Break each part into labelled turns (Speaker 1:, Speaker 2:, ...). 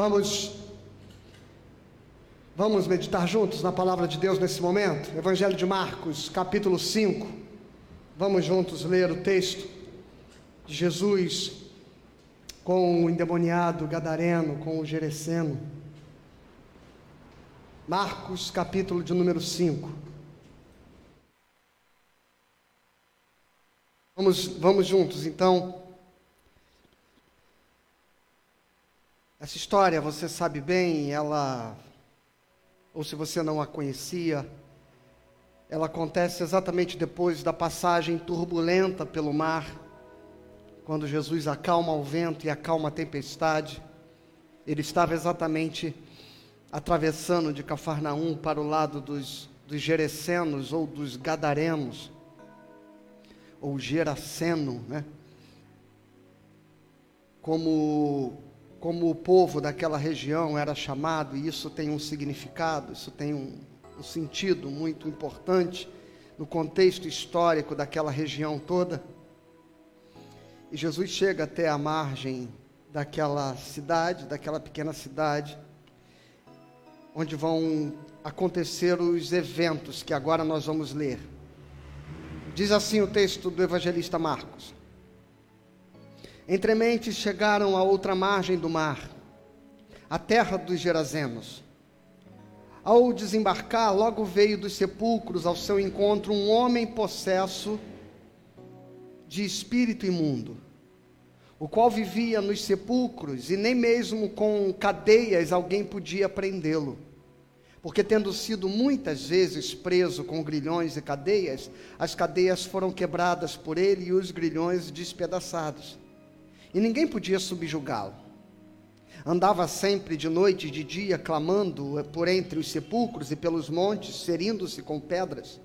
Speaker 1: Vamos Vamos meditar juntos na palavra de Deus nesse momento? Evangelho de Marcos, capítulo 5. Vamos juntos ler o texto de Jesus com o endemoniado gadareno, com o gereceno. Marcos, capítulo de número 5. Vamos, vamos juntos, então. Essa história, você sabe bem, ela ou se você não a conhecia, ela acontece exatamente depois da passagem turbulenta pelo mar, quando Jesus acalma o vento e acalma a tempestade. Ele estava exatamente atravessando de Cafarnaum para o lado dos, dos Gerecenos ou dos Gadarenos, ou Geraceno, né? Como como o povo daquela região era chamado, e isso tem um significado, isso tem um, um sentido muito importante no contexto histórico daquela região toda. E Jesus chega até a margem daquela cidade, daquela pequena cidade, onde vão acontecer os eventos que agora nós vamos ler. Diz assim o texto do evangelista Marcos. Entrementes chegaram à outra margem do mar, a terra dos Gerazenos. Ao desembarcar, logo veio dos sepulcros ao seu encontro um homem possesso de espírito imundo, o qual vivia nos sepulcros e nem mesmo com cadeias alguém podia prendê-lo. Porque, tendo sido muitas vezes preso com grilhões e cadeias, as cadeias foram quebradas por ele e os grilhões despedaçados e ninguém podia subjugá-lo. Andava sempre de noite e de dia clamando por entre os sepulcros e pelos montes, serindo-se com pedras.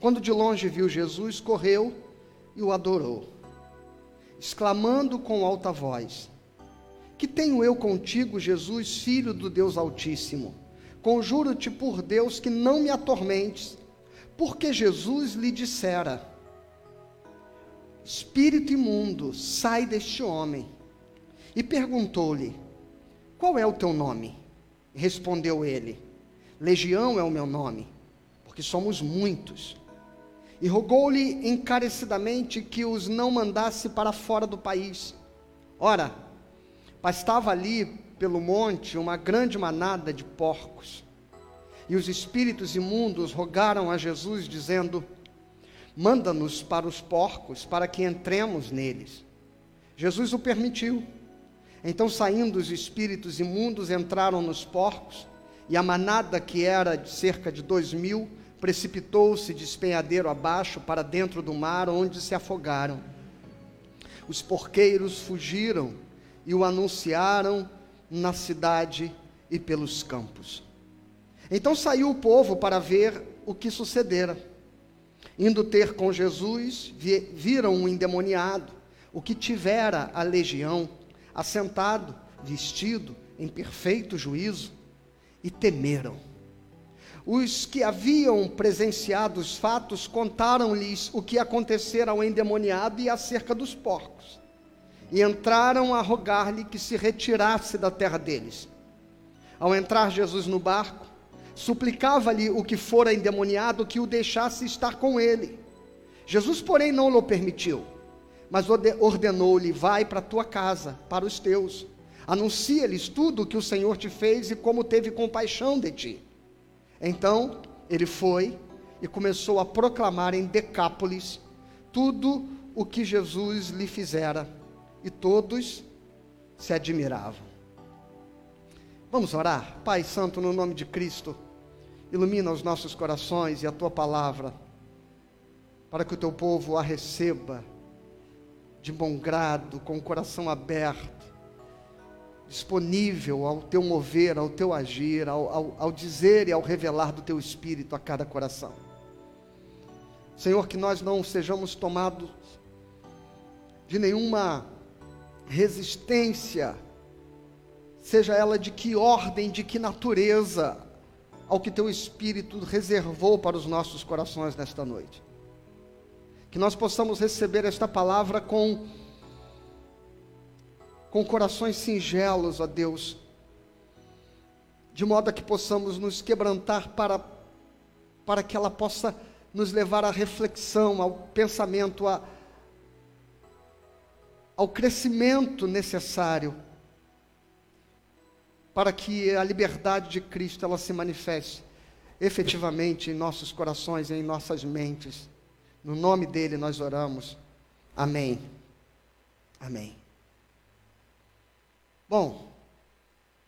Speaker 1: Quando de longe viu Jesus, correu e o adorou, exclamando com alta voz: Que tenho eu contigo, Jesus, filho do Deus Altíssimo? Conjuro-te por Deus que não me atormentes, porque Jesus lhe dissera: Espírito imundo, sai deste homem. E perguntou-lhe: Qual é o teu nome? Respondeu ele: Legião é o meu nome, porque somos muitos. E rogou-lhe encarecidamente que os não mandasse para fora do país. Ora, pastava ali pelo monte uma grande manada de porcos. E os espíritos imundos rogaram a Jesus, dizendo: manda-nos para os porcos, para que entremos neles. Jesus o permitiu. Então, saindo os espíritos imundos, entraram nos porcos, e a manada, que era de cerca de dois mil, precipitou-se de espenhadeiro abaixo para dentro do mar, onde se afogaram. Os porqueiros fugiram e o anunciaram na cidade e pelos campos. Então saiu o povo para ver o que sucedera. Indo ter com Jesus, viram um endemoniado, o que tivera a legião, assentado, vestido em perfeito juízo, e temeram. Os que haviam presenciado os fatos contaram-lhes o que acontecera ao endemoniado e acerca dos porcos, e entraram a rogar-lhe que se retirasse da terra deles. Ao entrar Jesus no barco, suplicava-lhe o que fora endemoniado que o deixasse estar com ele. Jesus, porém, não o permitiu, mas ordenou-lhe: Vai para tua casa, para os teus, anuncia-lhes tudo o que o Senhor te fez e como teve compaixão de ti. Então ele foi e começou a proclamar em Decápolis tudo o que Jesus lhe fizera, e todos se admiravam. Vamos orar? Pai Santo, no nome de Cristo. Ilumina os nossos corações e a tua palavra, para que o teu povo a receba de bom grado, com o coração aberto, disponível ao teu mover, ao teu agir, ao, ao, ao dizer e ao revelar do teu espírito a cada coração. Senhor, que nós não sejamos tomados de nenhuma resistência, seja ela de que ordem, de que natureza, ao que teu Espírito reservou para os nossos corações nesta noite. Que nós possamos receber esta palavra com com corações singelos, ó Deus, de modo a que possamos nos quebrantar para, para que ela possa nos levar à reflexão, ao pensamento, a, ao crescimento necessário para que a liberdade de Cristo ela se manifeste efetivamente em nossos corações em nossas mentes. No nome dele nós oramos. Amém. Amém. Bom,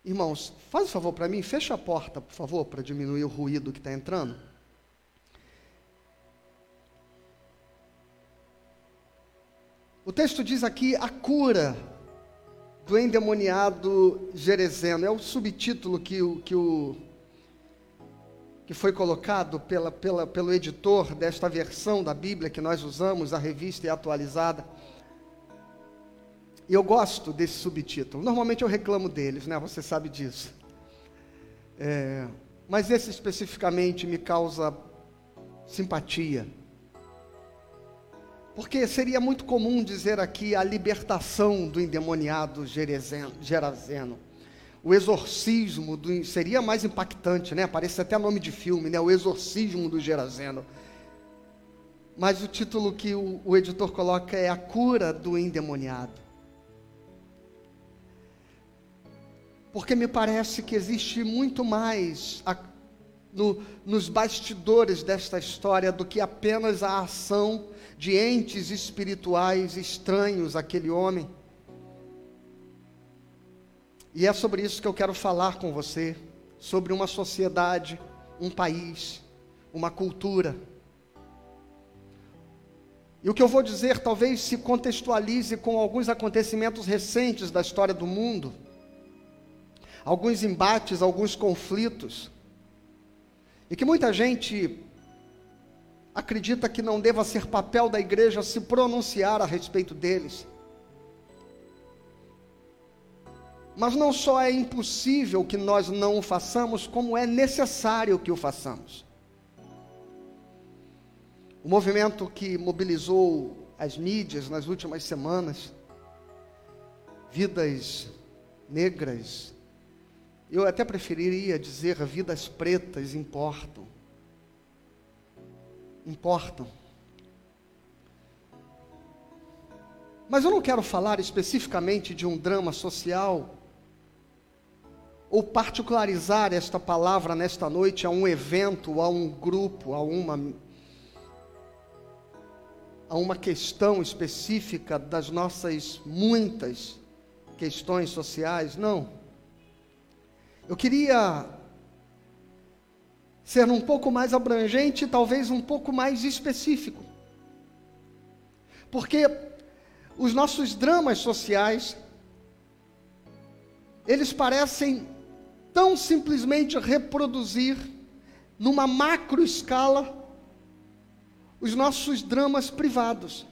Speaker 1: irmãos, faz um favor para mim, fecha a porta, por favor, para diminuir o ruído que está entrando. O texto diz aqui a cura do endemoniado Gerezeno. É o subtítulo que o, que o que foi colocado pela, pela, pelo editor desta versão da Bíblia que nós usamos, a revista e atualizada. E eu gosto desse subtítulo. Normalmente eu reclamo deles, né? Você sabe disso. É, mas esse especificamente me causa simpatia. Porque seria muito comum dizer aqui a libertação do endemoniado Gerazeno o exorcismo do, seria mais impactante, né? Parece até nome de filme, né? O exorcismo do Gerazeno. Mas o título que o, o editor coloca é a cura do endemoniado. Porque me parece que existe muito mais a, no, nos bastidores desta história do que apenas a ação de entes espirituais estranhos àquele homem. E é sobre isso que eu quero falar com você, sobre uma sociedade, um país, uma cultura. E o que eu vou dizer talvez se contextualize com alguns acontecimentos recentes da história do mundo, alguns embates, alguns conflitos, e que muita gente acredita que não deva ser papel da igreja se pronunciar a respeito deles. Mas não só é impossível que nós não o façamos, como é necessário que o façamos. O movimento que mobilizou as mídias nas últimas semanas, vidas negras, eu até preferiria dizer vidas pretas importam. Importam. Mas eu não quero falar especificamente de um drama social ou particularizar esta palavra nesta noite a um evento, a um grupo, a uma a uma questão específica das nossas muitas questões sociais, não. Eu queria ser um pouco mais abrangente, talvez um pouco mais específico. Porque os nossos dramas sociais eles parecem tão simplesmente reproduzir numa macro escala os nossos dramas privados.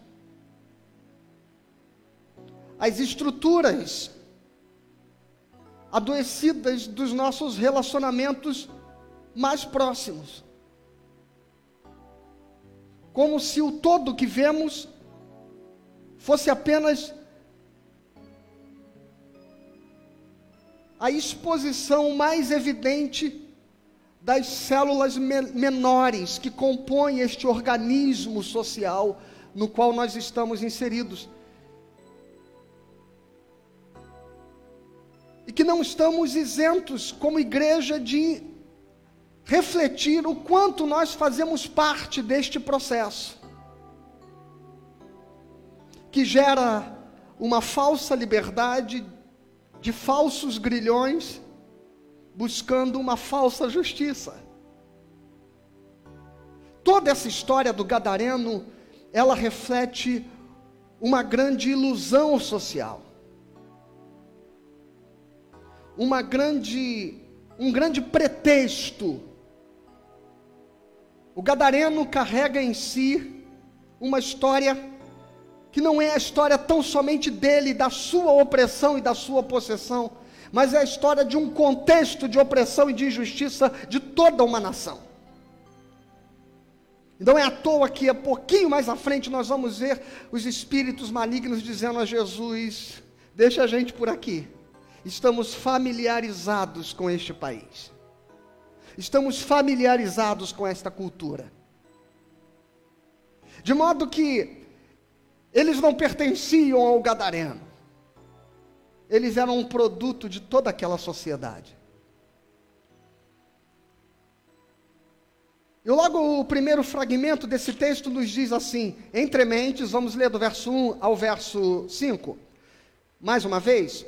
Speaker 1: As estruturas adoecidas dos nossos relacionamentos mais próximos. Como se o todo que vemos fosse apenas a exposição mais evidente das células me menores que compõem este organismo social no qual nós estamos inseridos. E que não estamos isentos, como igreja, de refletir o quanto nós fazemos parte deste processo, que gera uma falsa liberdade de falsos grilhões buscando uma falsa justiça. Toda essa história do gadareno, ela reflete uma grande ilusão social. Uma grande um grande pretexto. O gadareno carrega em si uma história que não é a história tão somente dele, da sua opressão e da sua possessão, mas é a história de um contexto de opressão e de injustiça de toda uma nação. Não é à toa que, um pouquinho mais à frente, nós vamos ver os espíritos malignos dizendo a Jesus: deixa a gente por aqui. Estamos familiarizados com este país. Estamos familiarizados com esta cultura. De modo que eles não pertenciam ao gadareno. Eles eram um produto de toda aquela sociedade. E logo o primeiro fragmento desse texto nos diz assim: entre mentes, vamos ler do verso 1 ao verso 5. Mais uma vez.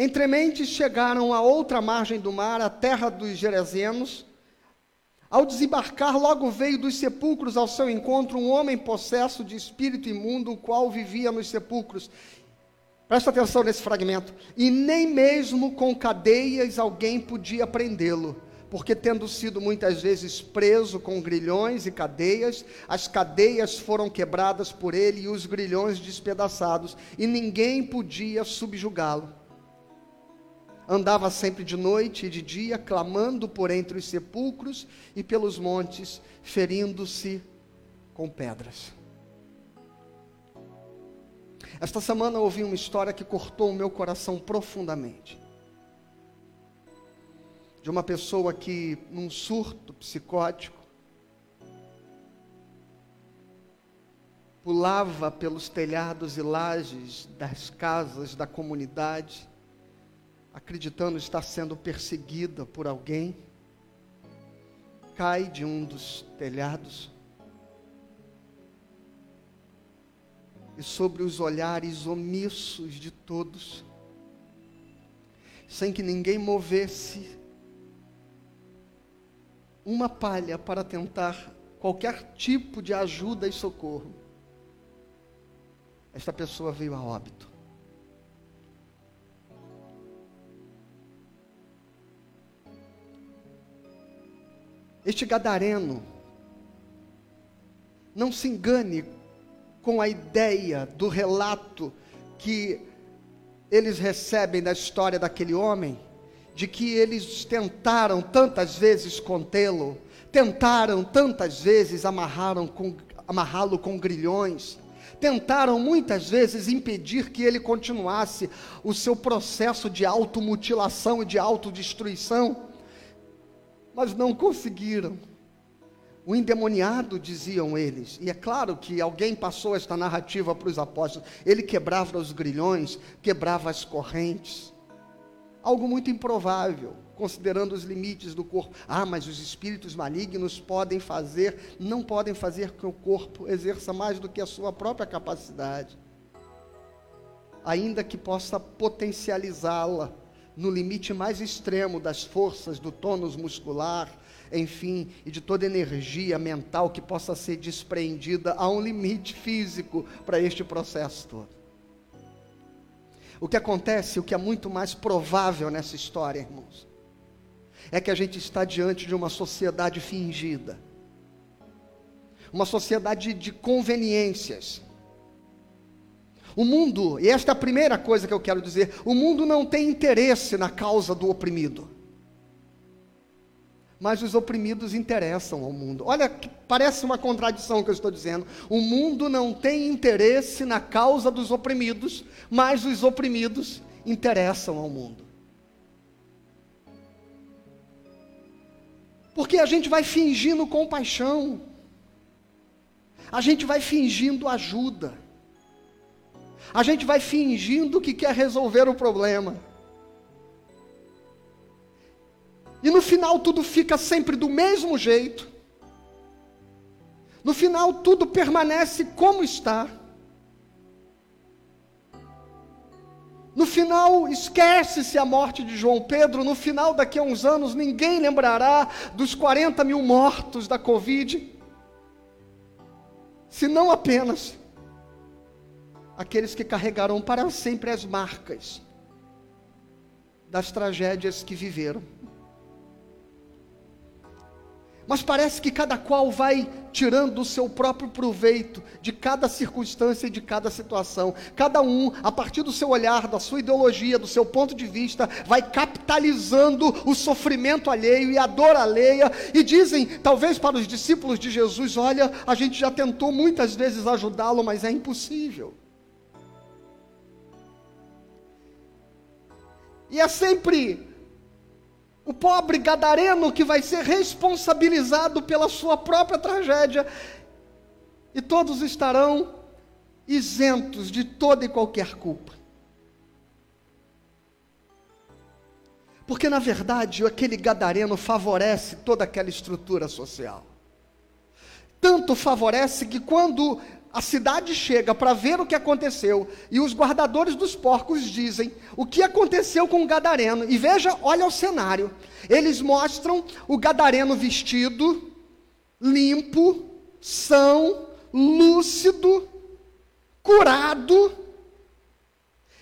Speaker 1: Entre mentes chegaram à outra margem do mar, a terra dos Gerezenos. Ao desembarcar, logo veio dos sepulcros ao seu encontro um homem possesso de espírito imundo, o qual vivia nos sepulcros. Presta atenção nesse fragmento. E nem mesmo com cadeias alguém podia prendê-lo porque tendo sido muitas vezes preso com grilhões e cadeias, as cadeias foram quebradas por ele e os grilhões despedaçados, e ninguém podia subjugá-lo. Andava sempre de noite e de dia, clamando por entre os sepulcros e pelos montes, ferindo-se com pedras. Esta semana ouvi uma história que cortou o meu coração profundamente de uma pessoa que, num surto psicótico, pulava pelos telhados e lajes das casas da comunidade, acreditando estar sendo perseguida por alguém, cai de um dos telhados e sobre os olhares omissos de todos, sem que ninguém movesse uma palha para tentar qualquer tipo de ajuda e socorro, esta pessoa veio a óbito. Este gadareno, não se engane com a ideia do relato que eles recebem da história daquele homem de que eles tentaram tantas vezes contê-lo, tentaram tantas vezes amarrá-lo com, amarrá com grilhões, tentaram muitas vezes impedir que ele continuasse o seu processo de automutilação e de autodestruição, mas não conseguiram. O endemoniado, diziam eles, e é claro que alguém passou esta narrativa para os apóstolos, ele quebrava os grilhões, quebrava as correntes algo muito improvável, considerando os limites do corpo. Ah, mas os espíritos malignos podem fazer, não podem fazer que o corpo exerça mais do que a sua própria capacidade, ainda que possa potencializá-la no limite mais extremo das forças do tônus muscular, enfim, e de toda energia mental que possa ser despreendida a um limite físico para este processo todo. O que acontece, o que é muito mais provável nessa história, irmãos, é que a gente está diante de uma sociedade fingida, uma sociedade de conveniências. O mundo, e esta é a primeira coisa que eu quero dizer: o mundo não tem interesse na causa do oprimido mas os oprimidos interessam ao mundo. Olha, parece uma contradição que eu estou dizendo. O mundo não tem interesse na causa dos oprimidos, mas os oprimidos interessam ao mundo. Porque a gente vai fingindo compaixão, a gente vai fingindo ajuda, a gente vai fingindo que quer resolver o problema. E no final tudo fica sempre do mesmo jeito. No final tudo permanece como está. No final, esquece-se a morte de João Pedro. No final, daqui a uns anos, ninguém lembrará dos 40 mil mortos da Covid. Se não apenas aqueles que carregarão para sempre as marcas das tragédias que viveram. Mas parece que cada qual vai tirando o seu próprio proveito de cada circunstância e de cada situação. Cada um, a partir do seu olhar, da sua ideologia, do seu ponto de vista, vai capitalizando o sofrimento alheio e a dor alheia. E dizem, talvez para os discípulos de Jesus: olha, a gente já tentou muitas vezes ajudá-lo, mas é impossível. E é sempre o pobre gadareno que vai ser responsabilizado pela sua própria tragédia, e todos estarão isentos de toda e qualquer culpa. Porque, na verdade, aquele gadareno favorece toda aquela estrutura social. Tanto favorece que quando a cidade chega para ver o que aconteceu e os guardadores dos porcos dizem o que aconteceu com o gadareno. E veja, olha o cenário. Eles mostram o gadareno vestido, limpo, são, lúcido, curado.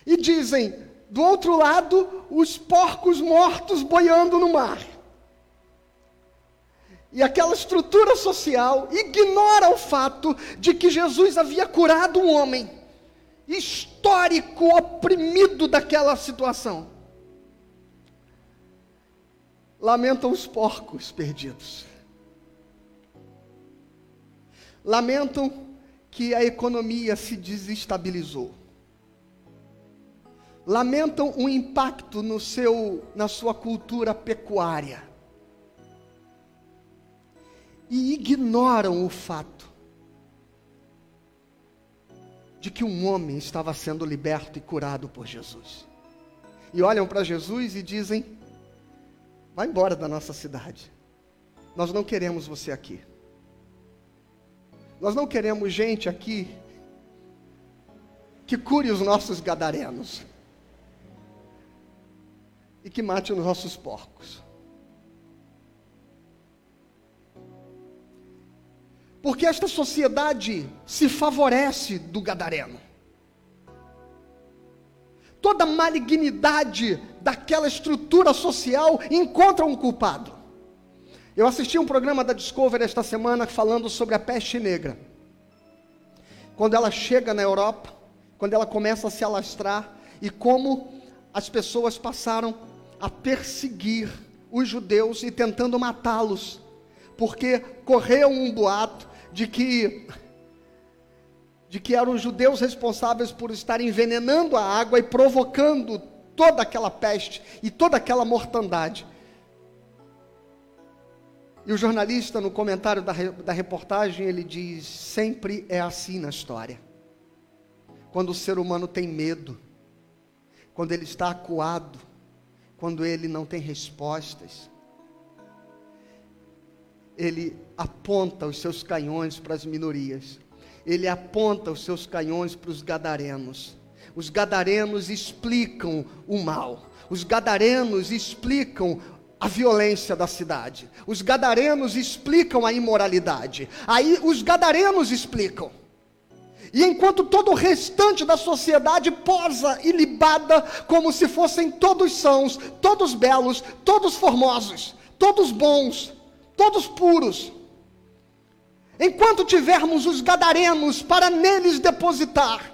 Speaker 1: E dizem, do outro lado, os porcos mortos boiando no mar. E aquela estrutura social ignora o fato de que Jesus havia curado um homem histórico, oprimido daquela situação. Lamentam os porcos perdidos. Lamentam que a economia se desestabilizou. Lamentam o impacto no seu, na sua cultura pecuária e ignoram o fato de que um homem estava sendo liberto e curado por Jesus. E olham para Jesus e dizem: Vai embora da nossa cidade. Nós não queremos você aqui. Nós não queremos gente aqui que cure os nossos gadarenos e que mate os nossos porcos. Porque esta sociedade se favorece do gadareno. Toda malignidade daquela estrutura social encontra um culpado. Eu assisti um programa da Discovery esta semana falando sobre a peste negra. Quando ela chega na Europa, quando ela começa a se alastrar e como as pessoas passaram a perseguir os judeus e tentando matá-los, porque correu um boato de que de que eram os judeus responsáveis por estar envenenando a água e provocando toda aquela peste e toda aquela mortandade. E o jornalista, no comentário da, da reportagem, ele diz: sempre é assim na história. Quando o ser humano tem medo, quando ele está acuado, quando ele não tem respostas, ele aponta os seus canhões para as minorias. Ele aponta os seus canhões para os gadarenos. Os gadarenos explicam o mal. Os gadarenos explicam a violência da cidade. Os gadarenos explicam a imoralidade. Aí os gadarenos explicam. E enquanto todo o restante da sociedade posa ilibada como se fossem todos sãos, todos belos, todos formosos, todos bons, todos puros. Enquanto tivermos os gadarenos para neles depositar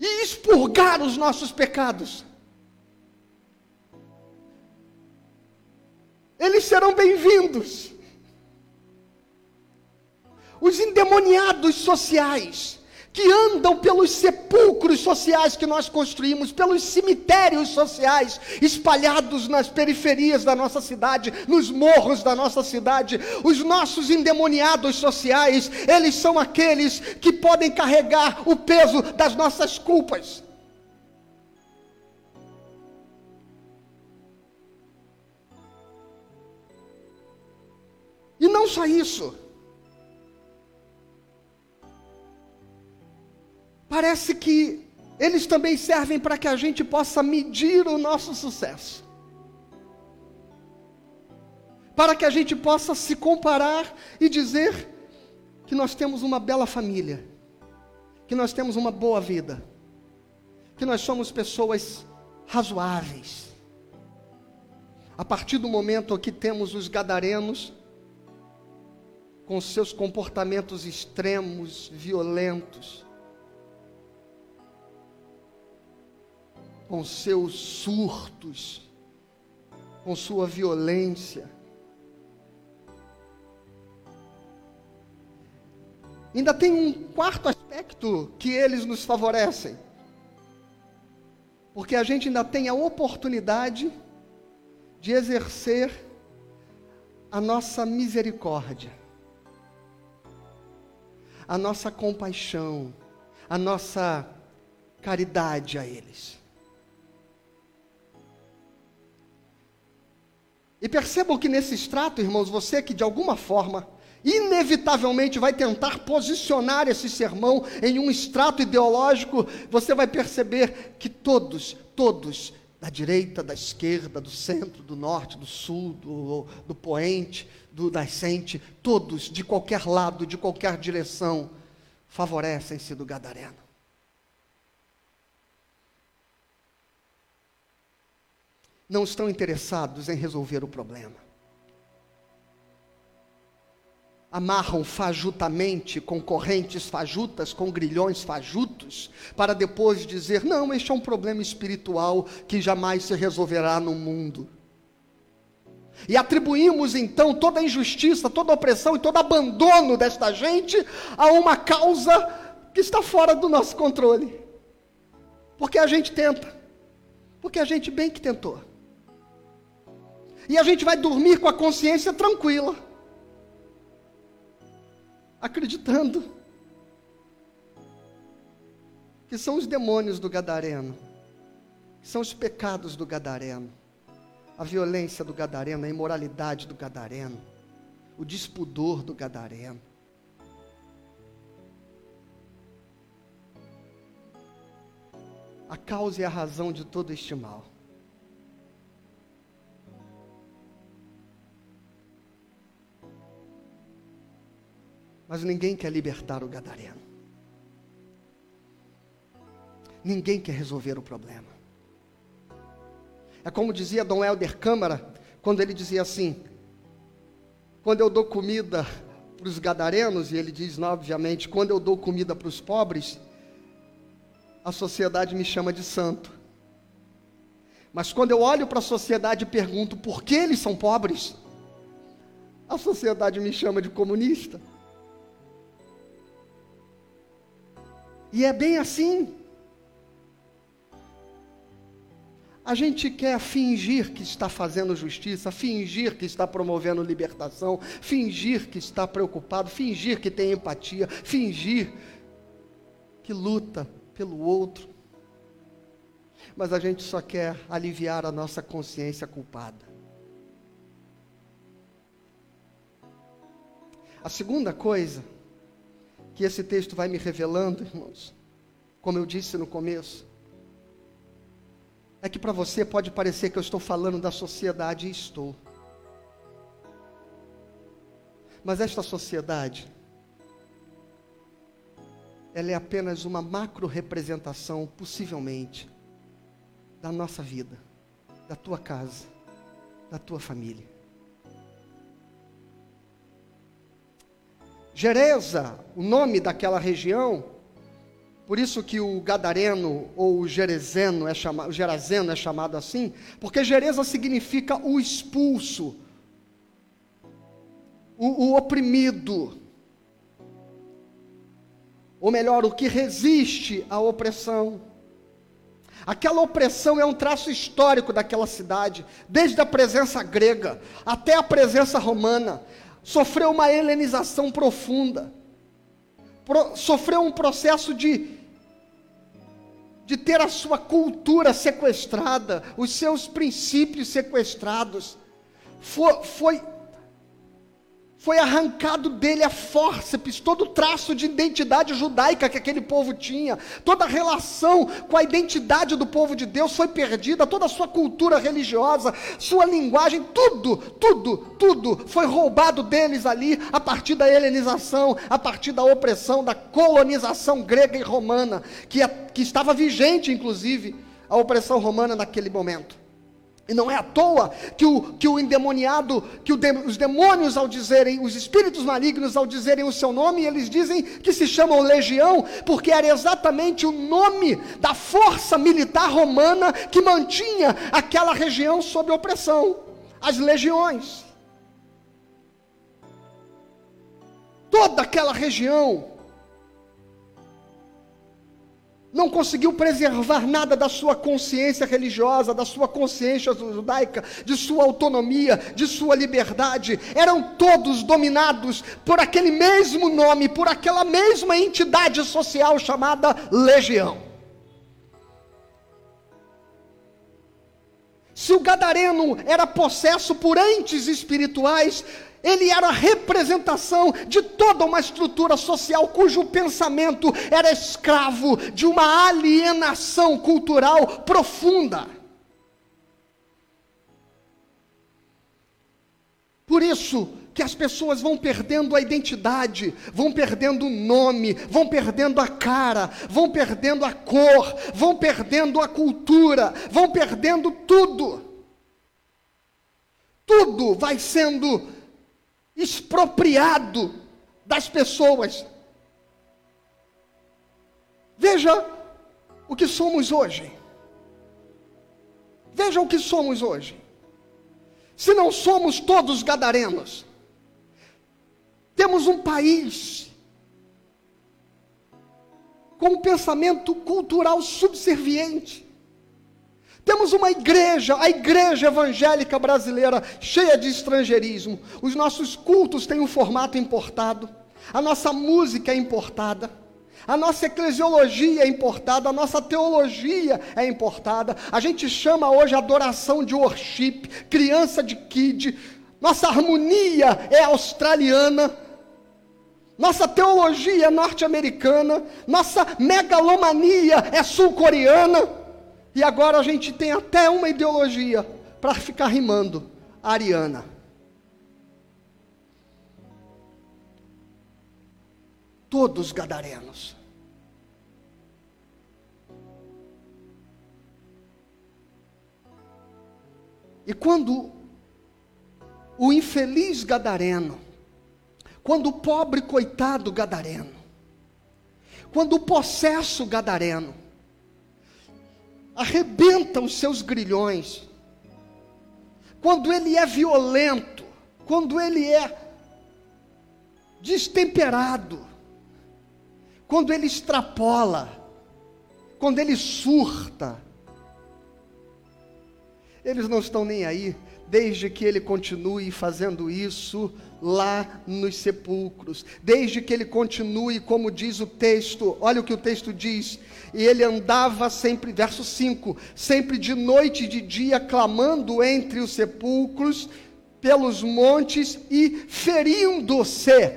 Speaker 1: e expurgar os nossos pecados, eles serão bem-vindos. Os endemoniados sociais, que andam pelos sepulcros sociais que nós construímos, pelos cemitérios sociais espalhados nas periferias da nossa cidade, nos morros da nossa cidade. Os nossos endemoniados sociais, eles são aqueles que podem carregar o peso das nossas culpas. E não só isso. Parece que eles também servem para que a gente possa medir o nosso sucesso. Para que a gente possa se comparar e dizer que nós temos uma bela família, que nós temos uma boa vida, que nós somos pessoas razoáveis. A partir do momento que temos os gadarenos, com seus comportamentos extremos, violentos, com seus surtos, com sua violência. Ainda tem um quarto aspecto que eles nos favorecem. Porque a gente ainda tem a oportunidade de exercer a nossa misericórdia, a nossa compaixão, a nossa caridade a eles. E percebam que nesse extrato, irmãos, você que de alguma forma, inevitavelmente vai tentar posicionar esse sermão em um extrato ideológico, você vai perceber que todos, todos, da direita, da esquerda, do centro, do norte, do sul, do, do poente, do nascente, todos, de qualquer lado, de qualquer direção, favorecem-se do gadareno. Não estão interessados em resolver o problema. Amarram fajutamente com correntes fajutas, com grilhões fajutos, para depois dizer: não, este é um problema espiritual que jamais se resolverá no mundo. E atribuímos então toda a injustiça, toda a opressão e todo abandono desta gente a uma causa que está fora do nosso controle. Porque a gente tenta, porque a gente bem que tentou. E a gente vai dormir com a consciência tranquila, acreditando que são os demônios do Gadareno, que são os pecados do Gadareno, a violência do Gadareno, a imoralidade do Gadareno, o despudor do Gadareno. A causa e a razão de todo este mal. Mas ninguém quer libertar o gadareno. Ninguém quer resolver o problema. É como dizia Dom Helder Câmara, quando ele dizia assim: quando eu dou comida para os gadarenos, e ele diz, obviamente, quando eu dou comida para os pobres, a sociedade me chama de santo. Mas quando eu olho para a sociedade e pergunto por que eles são pobres, a sociedade me chama de comunista. E é bem assim. A gente quer fingir que está fazendo justiça, fingir que está promovendo libertação, fingir que está preocupado, fingir que tem empatia, fingir que luta pelo outro. Mas a gente só quer aliviar a nossa consciência culpada. A segunda coisa que esse texto vai me revelando, irmãos, como eu disse no começo, é que para você pode parecer que eu estou falando da sociedade e estou. Mas esta sociedade, ela é apenas uma macro representação, possivelmente, da nossa vida, da tua casa, da tua família. Gereza, o nome daquela região, por isso que o gadareno ou o gerezeno é chamado, o gerazeno é chamado assim, porque Gereza significa o expulso, o, o oprimido, ou melhor, o que resiste à opressão. Aquela opressão é um traço histórico daquela cidade, desde a presença grega até a presença romana sofreu uma helenização profunda, pro, sofreu um processo de, de ter a sua cultura sequestrada, os seus princípios sequestrados, foi, foi foi arrancado dele a fórceps, todo o traço de identidade judaica que aquele povo tinha, toda a relação com a identidade do povo de Deus foi perdida, toda a sua cultura religiosa, sua linguagem, tudo, tudo, tudo foi roubado deles ali a partir da helenização, a partir da opressão, da colonização grega e romana, que, que estava vigente, inclusive, a opressão romana naquele momento. E não é à toa que o, que o endemoniado, que o os demônios ao dizerem, os espíritos malignos ao dizerem o seu nome, eles dizem que se chamam legião, porque era exatamente o nome da força militar romana que mantinha aquela região sob opressão, as legiões. Toda aquela região não conseguiu preservar nada da sua consciência religiosa, da sua consciência judaica, de sua autonomia, de sua liberdade. Eram todos dominados por aquele mesmo nome, por aquela mesma entidade social chamada legião. Se o gadareno era possesso por entes espirituais, ele era a representação de toda uma estrutura social cujo pensamento era escravo de uma alienação cultural profunda. Por isso que as pessoas vão perdendo a identidade, vão perdendo o nome, vão perdendo a cara, vão perdendo a cor, vão perdendo a cultura, vão perdendo tudo. Tudo vai sendo expropriado das pessoas. Veja o que somos hoje. Veja o que somos hoje. Se não somos todos gadarenos, temos um país com um pensamento cultural subserviente. Temos uma igreja, a igreja evangélica brasileira, cheia de estrangeirismo. Os nossos cultos têm um formato importado. A nossa música é importada. A nossa eclesiologia é importada, a nossa teologia é importada. A gente chama hoje adoração de worship, criança de kid. Nossa harmonia é australiana. Nossa teologia é norte-americana. Nossa megalomania é sul-coreana. E agora a gente tem até uma ideologia para ficar rimando, ariana. Todos gadarenos. E quando o infeliz gadareno, quando o pobre coitado gadareno, quando o possesso gadareno, arrebenta os seus grilhões, quando ele é violento, quando ele é destemperado, quando ele extrapola, quando ele surta, eles não estão nem aí, desde que ele continue fazendo isso lá nos sepulcros, desde que ele continue, como diz o texto, olha o que o texto diz, e ele andava sempre, verso 5, sempre de noite e de dia, clamando entre os sepulcros, pelos montes e ferindo-se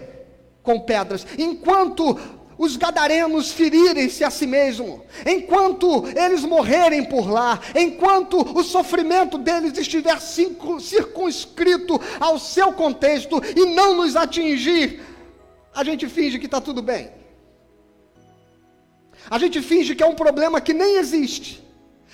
Speaker 1: com pedras, enquanto os gadarenos ferirem-se a si mesmo, enquanto eles morrerem por lá, enquanto o sofrimento deles estiver circunscrito ao seu contexto e não nos atingir, a gente finge que está tudo bem. A gente finge que é um problema que nem existe.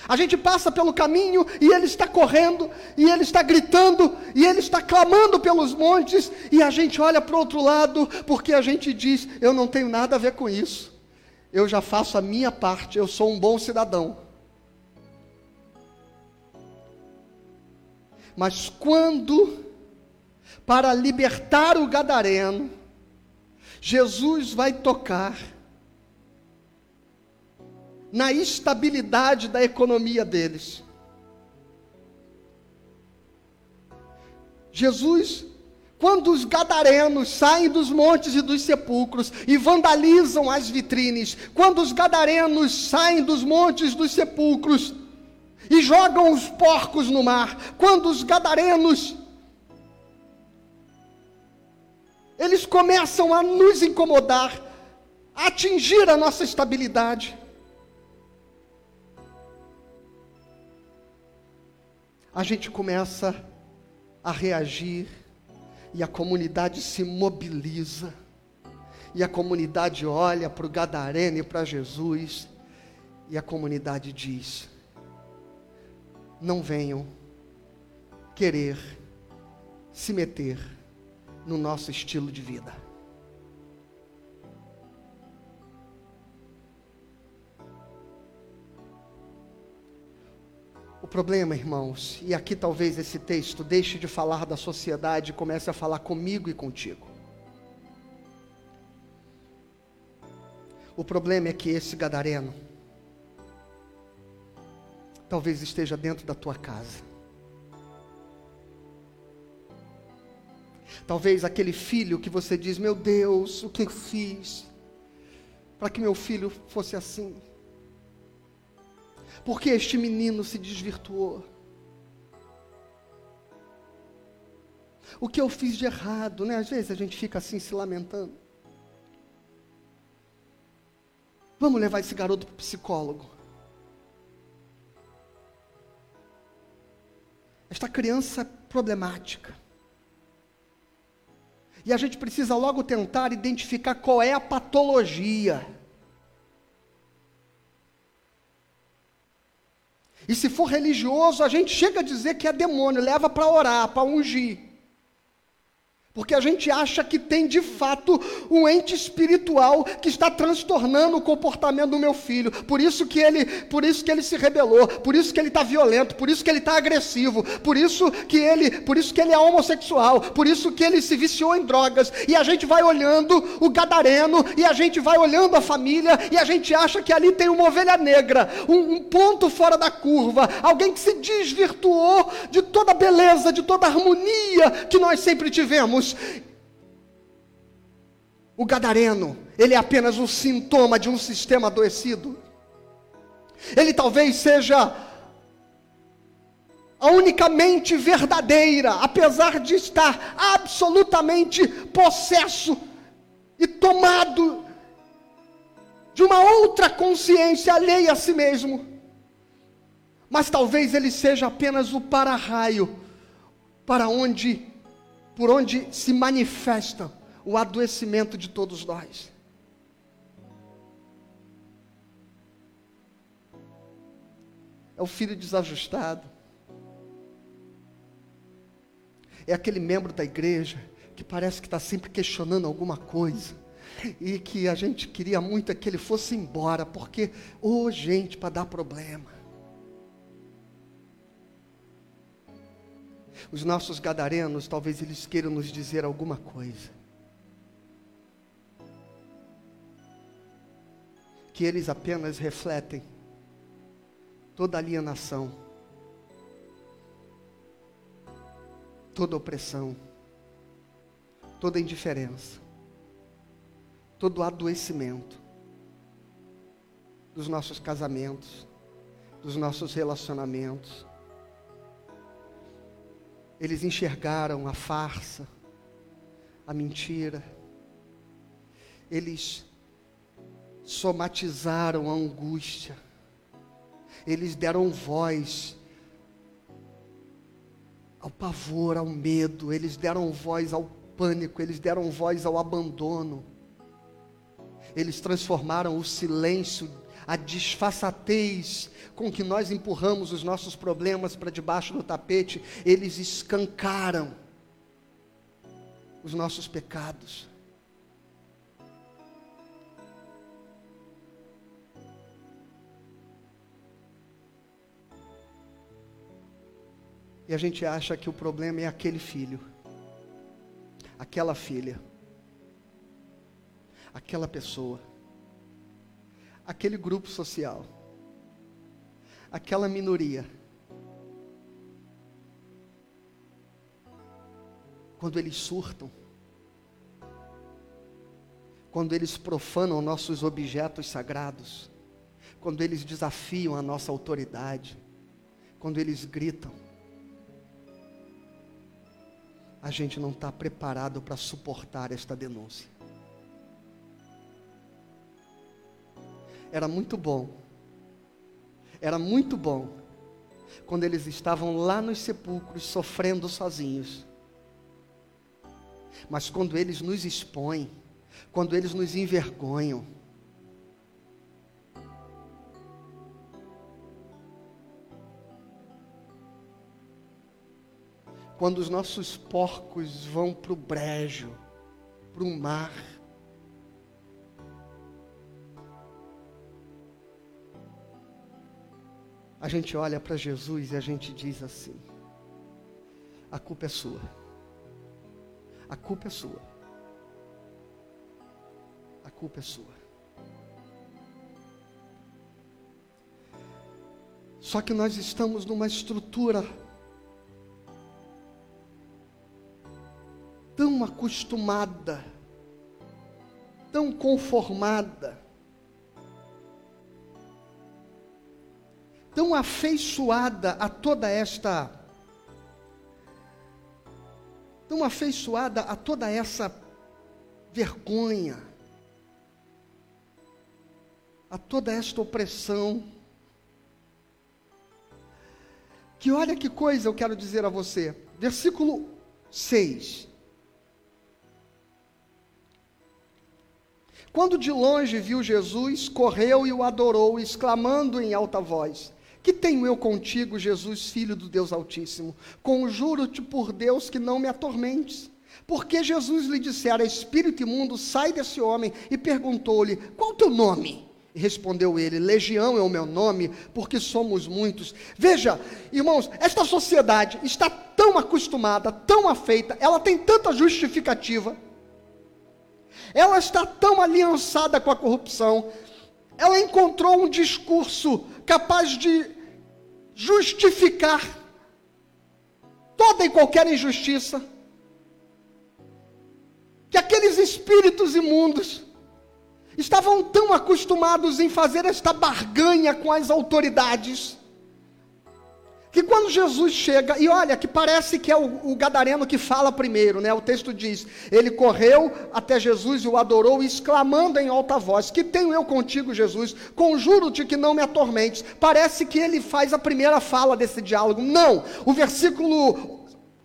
Speaker 1: A gente passa pelo caminho e ele está correndo, e ele está gritando, e ele está clamando pelos montes, e a gente olha para o outro lado, porque a gente diz: Eu não tenho nada a ver com isso, eu já faço a minha parte, eu sou um bom cidadão. Mas quando, para libertar o gadareno, Jesus vai tocar, na estabilidade da economia deles. Jesus, quando os gadarenos saem dos montes e dos sepulcros e vandalizam as vitrines, quando os gadarenos saem dos montes dos sepulcros e jogam os porcos no mar, quando os gadarenos eles começam a nos incomodar, a atingir a nossa estabilidade. A gente começa a reagir e a comunidade se mobiliza. E a comunidade olha para o Gadareno e para Jesus, e a comunidade diz: não venham querer se meter no nosso estilo de vida. O problema, irmãos, e aqui talvez esse texto deixe de falar da sociedade e comece a falar comigo e contigo. O problema é que esse gadareno, talvez esteja dentro da tua casa. Talvez aquele filho que você diz: Meu Deus, o que eu fiz para que meu filho fosse assim? Porque este menino se desvirtuou? O que eu fiz de errado, né? Às vezes a gente fica assim se lamentando. Vamos levar esse garoto para o psicólogo. Esta criança é problemática. E a gente precisa logo tentar identificar qual é a patologia. E se for religioso, a gente chega a dizer que é demônio, leva para orar, para ungir. Porque a gente acha que tem de fato um ente espiritual que está transtornando o comportamento do meu filho. Por isso que ele, por isso que ele se rebelou, por isso que ele está violento, por isso que ele está agressivo, por isso que ele, por isso que ele é homossexual, por isso que ele se viciou em drogas. E a gente vai olhando o gadareno, e a gente vai olhando a família, e a gente acha que ali tem uma ovelha negra, um, um ponto fora da curva, alguém que se desvirtuou de toda a beleza, de toda a harmonia que nós sempre tivemos. O gadareno, ele é apenas um sintoma de um sistema adoecido. Ele talvez seja a única mente verdadeira, apesar de estar absolutamente possesso e tomado de uma outra consciência alheia a si mesmo. Mas talvez ele seja apenas o para-raio para onde por onde se manifesta o adoecimento de todos nós. É o filho desajustado. É aquele membro da igreja que parece que está sempre questionando alguma coisa. E que a gente queria muito é que ele fosse embora, porque, ô oh, gente, para dar problema. Os nossos gadarenos, talvez eles queiram nos dizer alguma coisa. Que eles apenas refletem toda alienação, toda opressão, toda indiferença, todo adoecimento dos nossos casamentos, dos nossos relacionamentos, eles enxergaram a farsa, a mentira. Eles somatizaram a angústia. Eles deram voz ao pavor, ao medo, eles deram voz ao pânico, eles deram voz ao abandono. Eles transformaram o silêncio a disfarçatez com que nós empurramos os nossos problemas para debaixo do tapete, eles escancaram os nossos pecados. E a gente acha que o problema é aquele filho, aquela filha, aquela pessoa aquele grupo social, aquela minoria. Quando eles surtam, quando eles profanam nossos objetos sagrados, quando eles desafiam a nossa autoridade, quando eles gritam, a gente não está preparado para suportar esta denúncia. Era muito bom. Era muito bom quando eles estavam lá nos sepulcros sofrendo sozinhos. Mas quando eles nos expõem, quando eles nos envergonham, quando os nossos porcos vão para o brejo, para o mar, a gente olha para Jesus e a gente diz assim: a culpa é sua. A culpa é sua. A culpa é sua. Só que nós estamos numa estrutura tão acostumada, tão conformada, tão afeiçoada a toda esta tão afeiçoada a toda essa vergonha, a toda esta opressão. Que olha que coisa eu quero dizer a você. Versículo 6. Quando de longe viu Jesus, correu e o adorou, exclamando em alta voz: Que tenho eu contigo, Jesus, filho do Deus Altíssimo? Conjuro-te por Deus que não me atormentes. Porque Jesus lhe dissera: Espírito imundo, sai desse homem, e perguntou-lhe: Qual o teu nome? E respondeu ele: Legião é o meu nome, porque somos muitos. Veja, irmãos, esta sociedade está tão acostumada, tão afeita, ela tem tanta justificativa, ela está tão aliançada com a corrupção, ela encontrou um discurso capaz de justificar toda e qualquer injustiça, que aqueles espíritos imundos, estavam tão acostumados em fazer esta barganha com as autoridades, que quando Jesus chega, e olha, que parece que é o, o, gadareno que fala primeiro, né? O texto diz: ele correu até Jesus e o adorou, exclamando em alta voz: Que tenho eu contigo, Jesus? Conjuro-te que não me atormentes. Parece que ele faz a primeira fala desse diálogo. Não, o versículo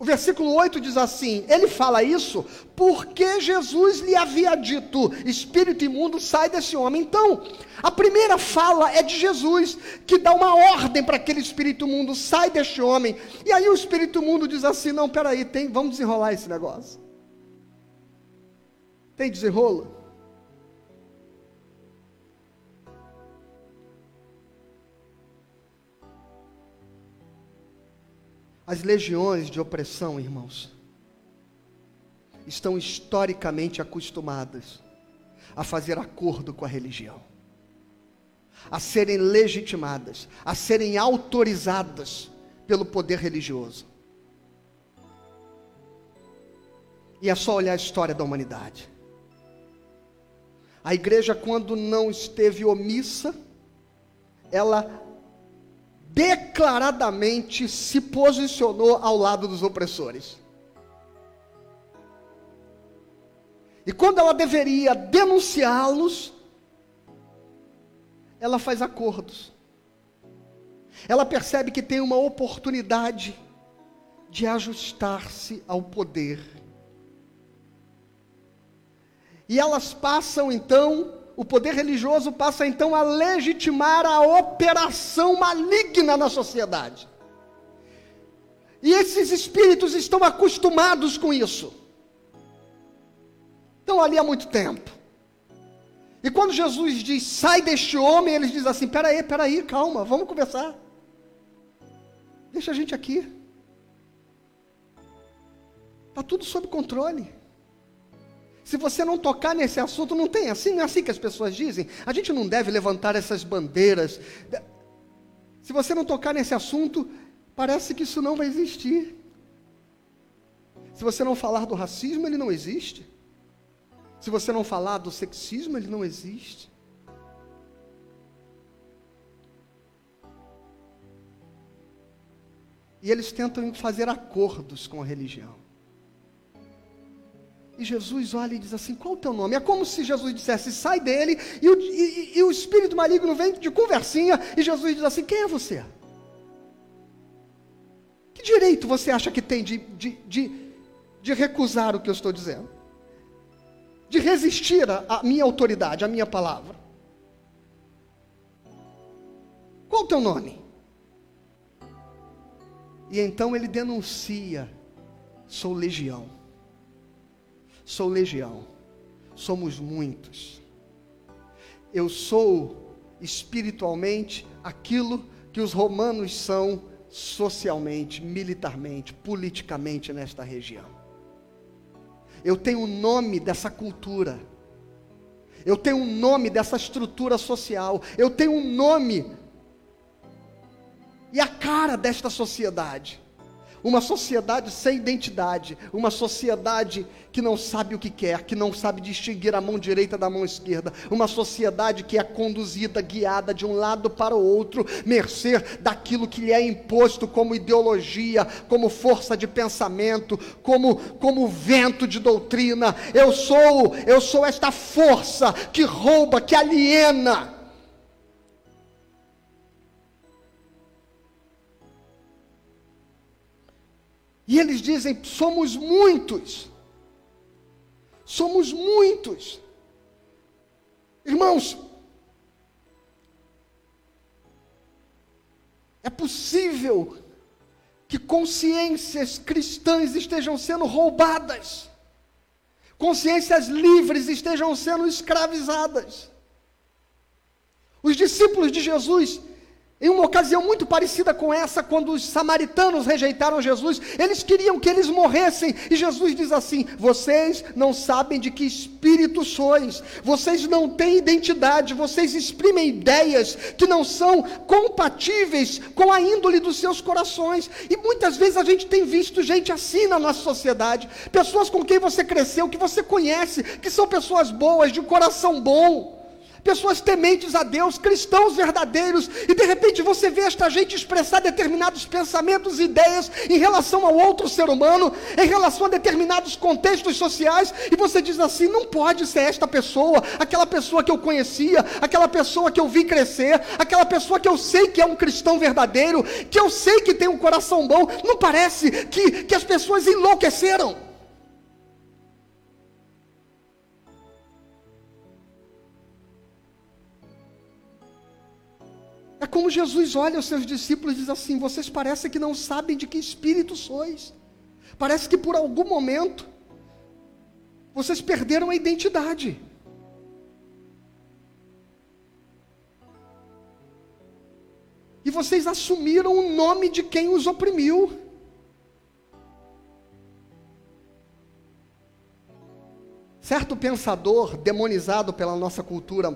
Speaker 1: o versículo 8 diz assim: ele fala isso porque Jesus lhe havia dito: espírito imundo, sai desse homem. Então, a primeira fala é de Jesus, que dá uma ordem para aquele espírito imundo: sai deste homem. E aí o espírito imundo diz assim: não, peraí, tem, vamos desenrolar esse negócio. Tem desenrolo? As legiões de opressão, irmãos, estão historicamente acostumadas a fazer acordo com a religião, a serem legitimadas, a serem autorizadas pelo poder religioso. E é só olhar a história da humanidade. A igreja, quando não esteve omissa, ela declaradamente se posicionou ao lado dos opressores. E quando ela deveria denunciá-los, ela faz acordos. Ela percebe que tem uma oportunidade de ajustar-se ao poder. E elas passam então o poder religioso passa então a legitimar a operação maligna na sociedade. E esses espíritos estão acostumados com isso. Estão ali há muito tempo. E quando Jesus diz, sai deste homem, eles dizem assim: peraí, peraí, calma, vamos conversar. Deixa a gente aqui. Está tudo sob controle. Se você não tocar nesse assunto, não tem assim, não é assim que as pessoas dizem. A gente não deve levantar essas bandeiras. Se você não tocar nesse assunto, parece que isso não vai existir. Se você não falar do racismo, ele não existe. Se você não falar do sexismo, ele não existe. E eles tentam fazer acordos com a religião. E Jesus olha e diz assim: Qual o teu nome? É como se Jesus dissesse: Sai dele, e o, e, e o espírito maligno vem de conversinha, e Jesus diz assim: Quem é você? Que direito você acha que tem de, de, de, de recusar o que eu estou dizendo? De resistir à minha autoridade, à minha palavra? Qual o teu nome? E então ele denuncia: Sou legião sou legião, somos muitos. Eu sou espiritualmente aquilo que os romanos são socialmente, militarmente, politicamente nesta região. Eu tenho o nome dessa cultura. Eu tenho um nome dessa estrutura social. Eu tenho um nome e a cara desta sociedade. Uma sociedade sem identidade, uma sociedade que não sabe o que quer, que não sabe distinguir a mão direita da mão esquerda, uma sociedade que é conduzida, guiada de um lado para o outro, mercê daquilo que lhe é imposto como ideologia, como força de pensamento, como como vento de doutrina. Eu sou, eu sou esta força que rouba, que aliena. E eles dizem: somos muitos. Somos muitos. Irmãos, é possível que consciências cristãs estejam sendo roubadas, consciências livres estejam sendo escravizadas. Os discípulos de Jesus em uma ocasião muito parecida com essa, quando os samaritanos rejeitaram Jesus, eles queriam que eles morressem, e Jesus diz assim: Vocês não sabem de que espírito sois, vocês não têm identidade, vocês exprimem ideias que não são compatíveis com a índole dos seus corações, e muitas vezes a gente tem visto gente assim na nossa sociedade, pessoas com quem você cresceu, que você conhece, que são pessoas boas, de coração bom pessoas tementes a Deus, cristãos verdadeiros, e de repente você vê esta gente expressar determinados pensamentos e ideias em relação ao outro ser humano, em relação a determinados contextos sociais, e você diz assim: não pode ser esta pessoa, aquela pessoa que eu conhecia, aquela pessoa que eu vi crescer, aquela pessoa que eu sei que é um cristão verdadeiro, que eu sei que tem um coração bom, não parece que, que as pessoas enlouqueceram. Jesus olha os seus discípulos e diz assim: vocês parecem que não sabem de que espírito sois. Parece que por algum momento vocês perderam a identidade. E vocês assumiram o nome de quem os oprimiu. Certo pensador, demonizado pela nossa cultura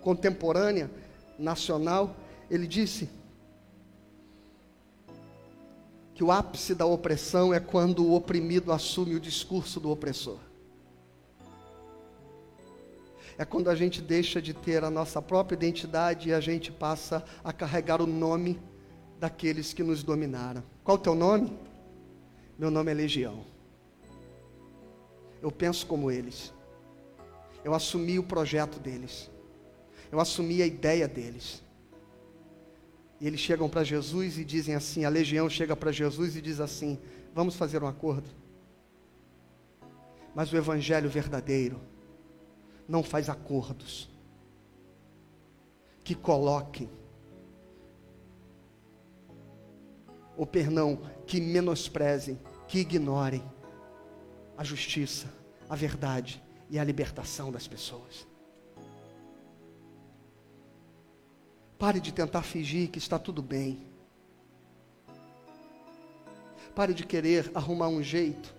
Speaker 1: contemporânea, nacional, ele disse que o ápice da opressão é quando o oprimido assume o discurso do opressor. É quando a gente deixa de ter a nossa própria identidade e a gente passa a carregar o nome daqueles que nos dominaram. Qual o teu nome? Meu nome é Legião. Eu penso como eles. Eu assumi o projeto deles. Eu assumi a ideia deles. E eles chegam para Jesus e dizem assim: a legião chega para Jesus e diz assim: vamos fazer um acordo. Mas o evangelho verdadeiro não faz acordos que coloquem, ou perdão, que menosprezem, que ignorem a justiça, a verdade e a libertação das pessoas. Pare de tentar fingir que está tudo bem. Pare de querer arrumar um jeito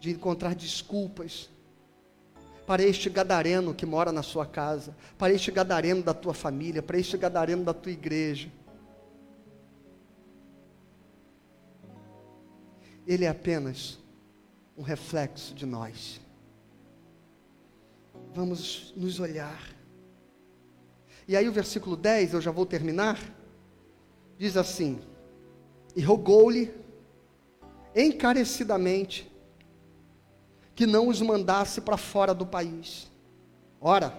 Speaker 1: de encontrar desculpas para este gadareno que mora na sua casa, para este gadareno da tua família, para este gadareno da tua igreja. Ele é apenas um reflexo de nós. Vamos nos olhar. E aí o versículo 10, eu já vou terminar, diz assim: E rogou-lhe encarecidamente que não os mandasse para fora do país. Ora,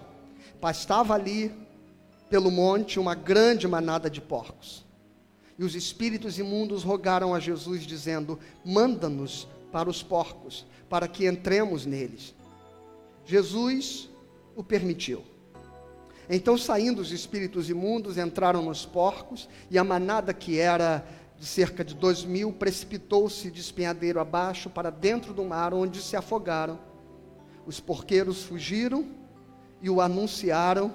Speaker 1: pastava ali pelo monte uma grande manada de porcos. E os espíritos imundos rogaram a Jesus, dizendo: Manda-nos para os porcos, para que entremos neles. Jesus o permitiu. Então, saindo os espíritos imundos, entraram nos porcos, e a manada, que era de cerca de dois mil, precipitou-se de espinhadeiro abaixo para dentro do mar, onde se afogaram. Os porqueiros fugiram e o anunciaram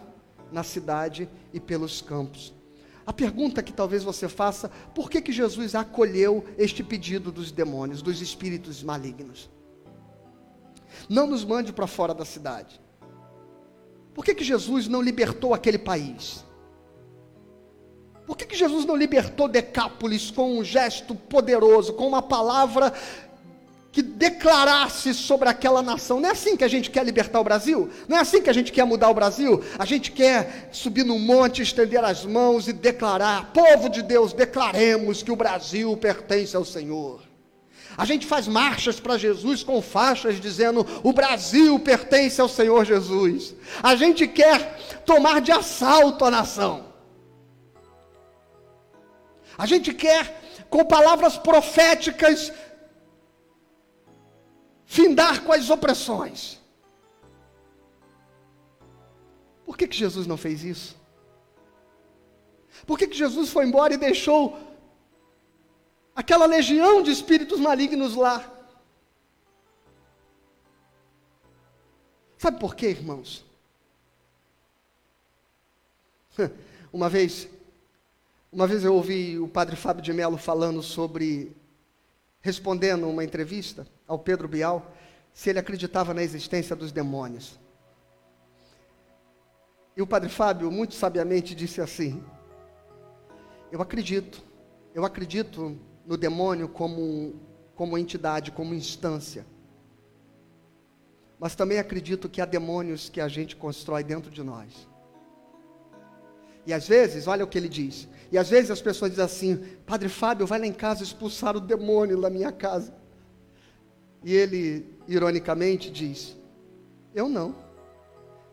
Speaker 1: na cidade e pelos campos. A pergunta que talvez você faça: por que, que Jesus acolheu este pedido dos demônios, dos espíritos malignos? Não nos mande para fora da cidade. Por que, que Jesus não libertou aquele país? Por que, que Jesus não libertou Decápolis com um gesto poderoso, com uma palavra que declarasse sobre aquela nação. Não é assim que a gente quer libertar o Brasil? Não é assim que a gente quer mudar o Brasil? A gente quer subir no monte, estender as mãos e declarar: povo de Deus, declaremos que o Brasil pertence ao Senhor. A gente faz marchas para Jesus com faixas dizendo: o Brasil pertence ao Senhor Jesus. A gente quer tomar de assalto a nação. A gente quer, com palavras proféticas, findar com as opressões. Por que, que Jesus não fez isso? Por que, que Jesus foi embora e deixou aquela legião de espíritos malignos lá? Sabe por quê, irmãos? Uma vez, uma vez eu ouvi o padre Fábio de Mello falando sobre respondendo uma entrevista ao Pedro Bial se ele acreditava na existência dos demônios. E o padre Fábio, muito sabiamente, disse assim: Eu acredito, eu acredito no demônio como, como entidade, como instância. Mas também acredito que há demônios que a gente constrói dentro de nós. E às vezes, olha o que ele diz: e às vezes as pessoas dizem assim: Padre Fábio, vai lá em casa expulsar o demônio da minha casa. E ele, ironicamente, diz: Eu não.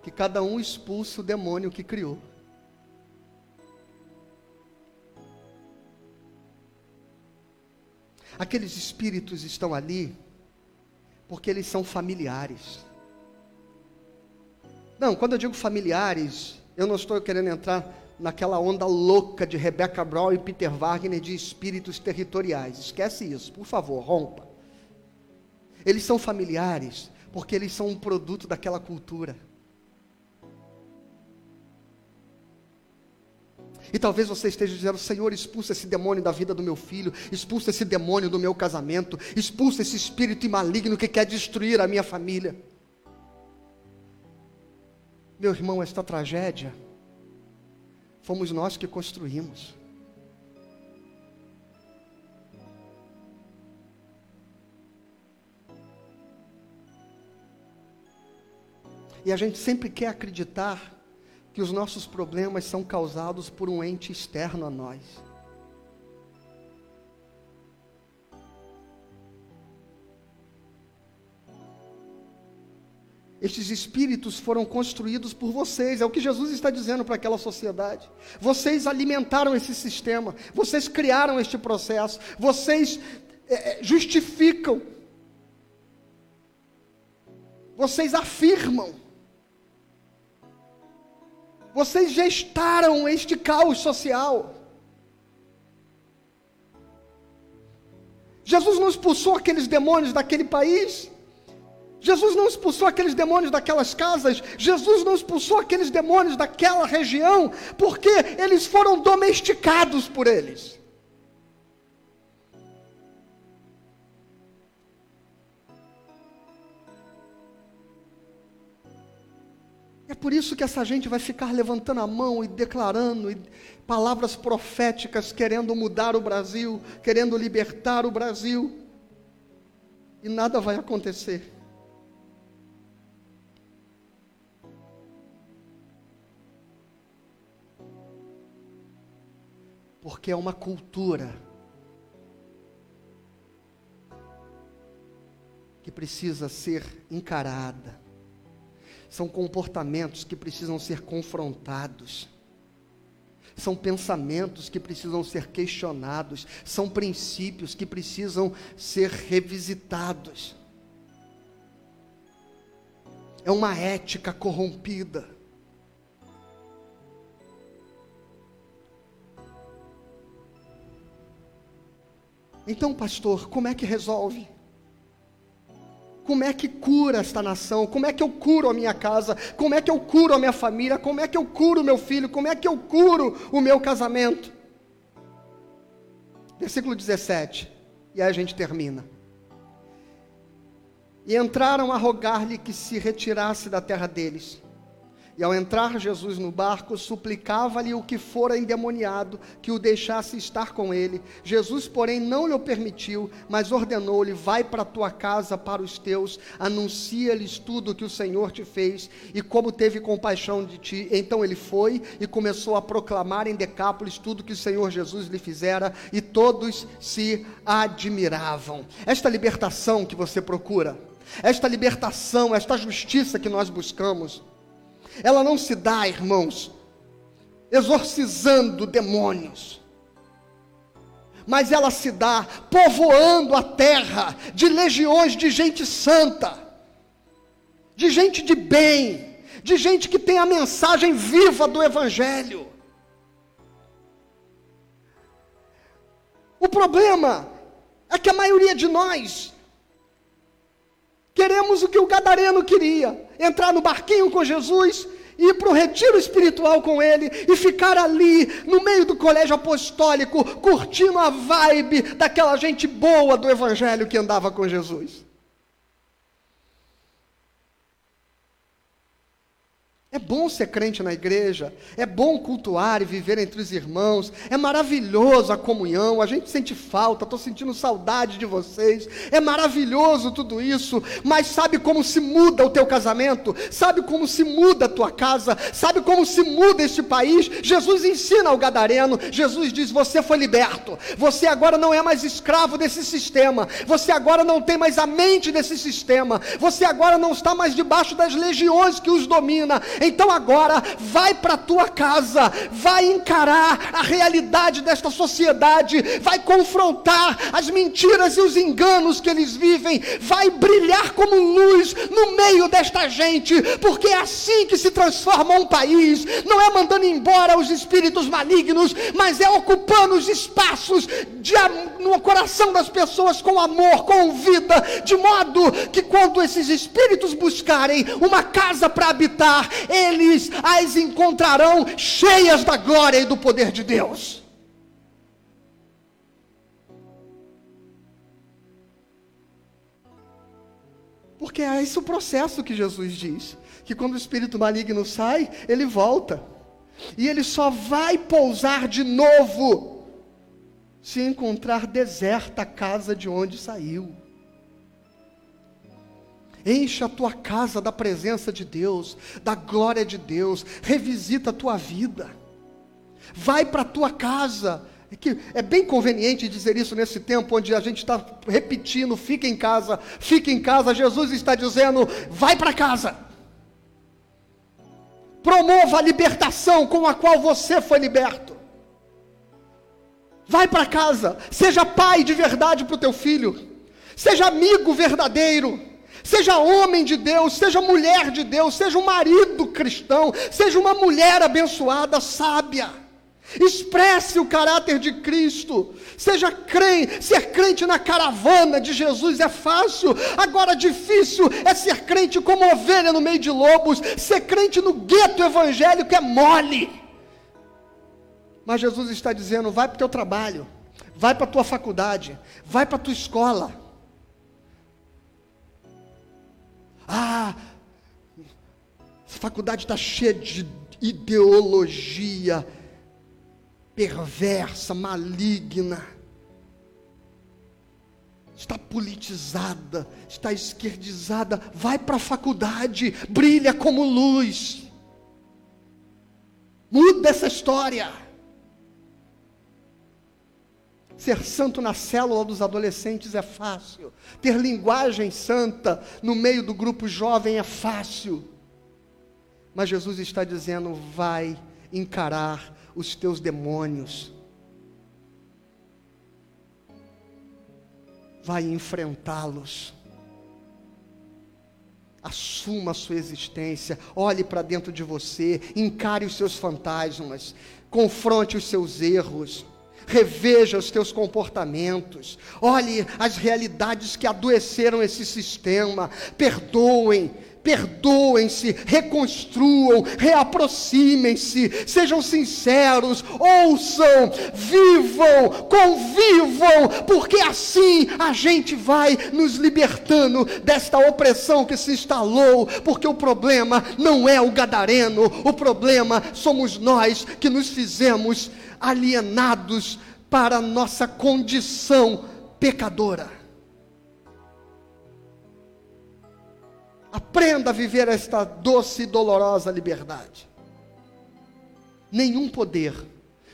Speaker 1: Que cada um expulse o demônio que criou. Aqueles espíritos estão ali porque eles são familiares. Não, quando eu digo familiares, eu não estou querendo entrar naquela onda louca de Rebecca Brown e Peter Wagner de espíritos territoriais. Esquece isso, por favor, rompa. Eles são familiares porque eles são um produto daquela cultura. E talvez você esteja dizendo: Senhor, expulsa esse demônio da vida do meu filho, expulsa esse demônio do meu casamento, expulsa esse espírito maligno que quer destruir a minha família. Meu irmão, esta tragédia fomos nós que construímos. E a gente sempre quer acreditar que os nossos problemas são causados por um ente externo a nós. Estes espíritos foram construídos por vocês, é o que Jesus está dizendo para aquela sociedade. Vocês alimentaram esse sistema, vocês criaram este processo, vocês é, é justificam, vocês afirmam, vocês gestaram este caos social. Jesus não expulsou aqueles demônios daquele país. Jesus não expulsou aqueles demônios daquelas casas, Jesus não expulsou aqueles demônios daquela região, porque eles foram domesticados por eles. Por isso que essa gente vai ficar levantando a mão e declarando e palavras proféticas, querendo mudar o Brasil, querendo libertar o Brasil, e nada vai acontecer. porque é uma cultura que precisa ser encarada. São comportamentos que precisam ser confrontados. São pensamentos que precisam ser questionados, são princípios que precisam ser revisitados. É uma ética corrompida. Então, pastor, como é que resolve? Como é que cura esta nação? Como é que eu curo a minha casa? Como é que eu curo a minha família? Como é que eu curo o meu filho? Como é que eu curo o meu casamento? Versículo 17. E aí a gente termina. E entraram a rogar-lhe que se retirasse da terra deles. E ao entrar Jesus no barco, suplicava-lhe o que fora endemoniado que o deixasse estar com ele. Jesus, porém, não lhe permitiu, mas ordenou-lhe: Vai para tua casa para os teus, anuncia-lhes tudo o que o Senhor te fez e como teve compaixão de ti. Então ele foi e começou a proclamar em Decápolis tudo que o Senhor Jesus lhe fizera, e todos se admiravam. Esta libertação que você procura, esta libertação, esta justiça que nós buscamos, ela não se dá, irmãos, exorcizando demônios, mas ela se dá povoando a terra de legiões de gente santa, de gente de bem, de gente que tem a mensagem viva do Evangelho. O problema é que a maioria de nós Queremos o que o gadareno queria: entrar no barquinho com Jesus, ir para o retiro espiritual com ele e ficar ali no meio do colégio apostólico, curtindo a vibe daquela gente boa do evangelho que andava com Jesus. É bom ser crente na igreja, é bom cultuar e viver entre os irmãos, é maravilhoso a comunhão, a gente sente falta, estou sentindo saudade de vocês, é maravilhoso tudo isso, mas sabe como se muda o teu casamento? Sabe como se muda a tua casa? Sabe como se muda este país? Jesus ensina ao gadareno, Jesus diz: Você foi liberto, você agora não é mais escravo desse sistema, você agora não tem mais a mente desse sistema, você agora não está mais debaixo das legiões que os domina então agora vai para tua casa, vai encarar a realidade desta sociedade, vai confrontar as mentiras e os enganos que eles vivem, vai brilhar como luz no meio desta gente, porque é assim que se transforma um país, não é mandando embora os espíritos malignos, mas é ocupando os espaços de, no coração das pessoas com amor, com vida, de modo que quando esses espíritos buscarem uma casa para habitar, eles as encontrarão cheias da glória e do poder de Deus. Porque é esse o processo que Jesus diz: que quando o espírito maligno sai, ele volta. E ele só vai pousar de novo se encontrar deserta a casa de onde saiu. Encha a tua casa da presença de Deus, da glória de Deus. Revisita a tua vida. Vai para a tua casa. É, que é bem conveniente dizer isso nesse tempo onde a gente está repetindo: fica em casa, fica em casa. Jesus está dizendo: vai para casa. Promova a libertação com a qual você foi liberto. Vai para casa, seja pai de verdade para o teu filho, seja amigo verdadeiro seja homem de Deus, seja mulher de Deus, seja um marido cristão, seja uma mulher abençoada, sábia. Expresse o caráter de Cristo. Seja crente, ser crente na caravana de Jesus é fácil. Agora difícil é ser crente como ovelha no meio de lobos. Ser crente no gueto evangélico é mole. Mas Jesus está dizendo: vai para o teu trabalho, vai para a tua faculdade, vai para a tua escola Ah, essa faculdade está cheia de ideologia perversa, maligna. Está politizada, está esquerdizada. Vai para a faculdade, brilha como luz. Muda essa história. Ser santo na célula dos adolescentes é fácil. Ter linguagem santa no meio do grupo jovem é fácil. Mas Jesus está dizendo: vai encarar os teus demônios. Vai enfrentá-los. Assuma a sua existência, olhe para dentro de você, encare os seus fantasmas, confronte os seus erros reveja os teus comportamentos, olhe as realidades que adoeceram esse sistema, perdoem, perdoem-se, reconstruam, reaproximem-se, sejam sinceros, ouçam, vivam, convivam, porque assim a gente vai nos libertando desta opressão que se instalou, porque o problema não é o gadareno, o problema somos nós que nos fizemos alienados para a nossa condição pecadora. Aprenda a viver esta doce e dolorosa liberdade. Nenhum poder,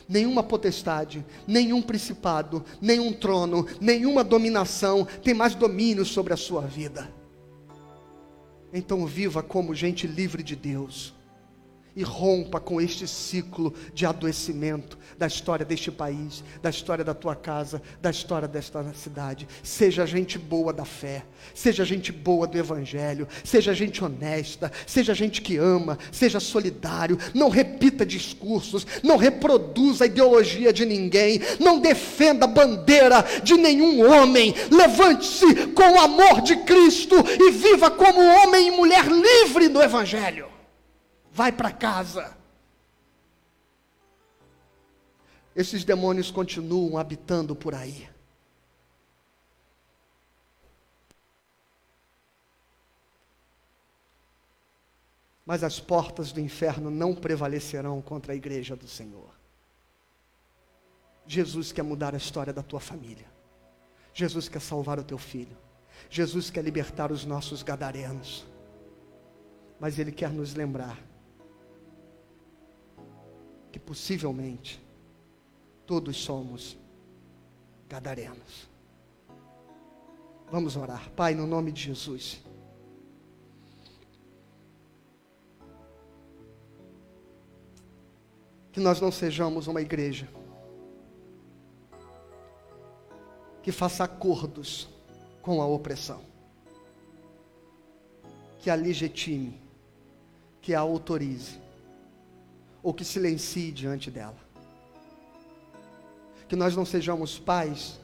Speaker 1: nenhuma potestade, nenhum principado, nenhum trono, nenhuma dominação tem mais domínio sobre a sua vida. Então viva como gente livre de Deus e rompa com este ciclo de adoecimento da história deste país, da história da tua casa, da história desta cidade. Seja gente boa da fé, seja gente boa do evangelho, seja gente honesta, seja gente que ama, seja solidário, não repita discursos, não reproduza a ideologia de ninguém, não defenda a bandeira de nenhum homem. Levante-se com o amor de Cristo e viva como homem e mulher livre do evangelho vai para casa. Esses demônios continuam habitando por aí. Mas as portas do inferno não prevalecerão contra a igreja do Senhor. Jesus quer mudar a história da tua família. Jesus quer salvar o teu filho. Jesus quer libertar os nossos gadarenos. Mas Ele quer nos lembrar que possivelmente todos somos gadarenos. Vamos orar. Pai, no nome de Jesus. Que nós não sejamos uma igreja que faça acordos com a opressão, que a legitime, que a autorize ou que silencie diante dela. Que nós não sejamos pais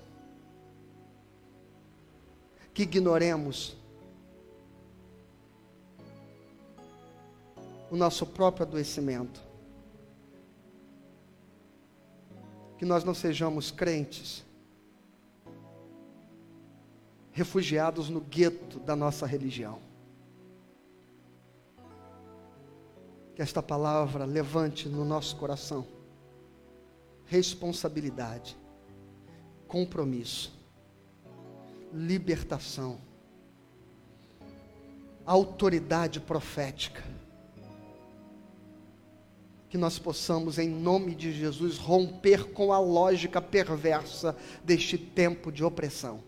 Speaker 1: que ignoremos o nosso próprio adoecimento. Que nós não sejamos crentes refugiados no gueto da nossa religião. Que esta palavra levante no nosso coração responsabilidade, compromisso, libertação, autoridade profética. Que nós possamos, em nome de Jesus, romper com a lógica perversa deste tempo de opressão.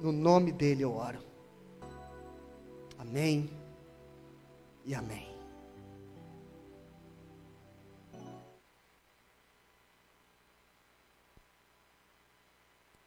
Speaker 1: No nome dele eu oro. Amém e amém.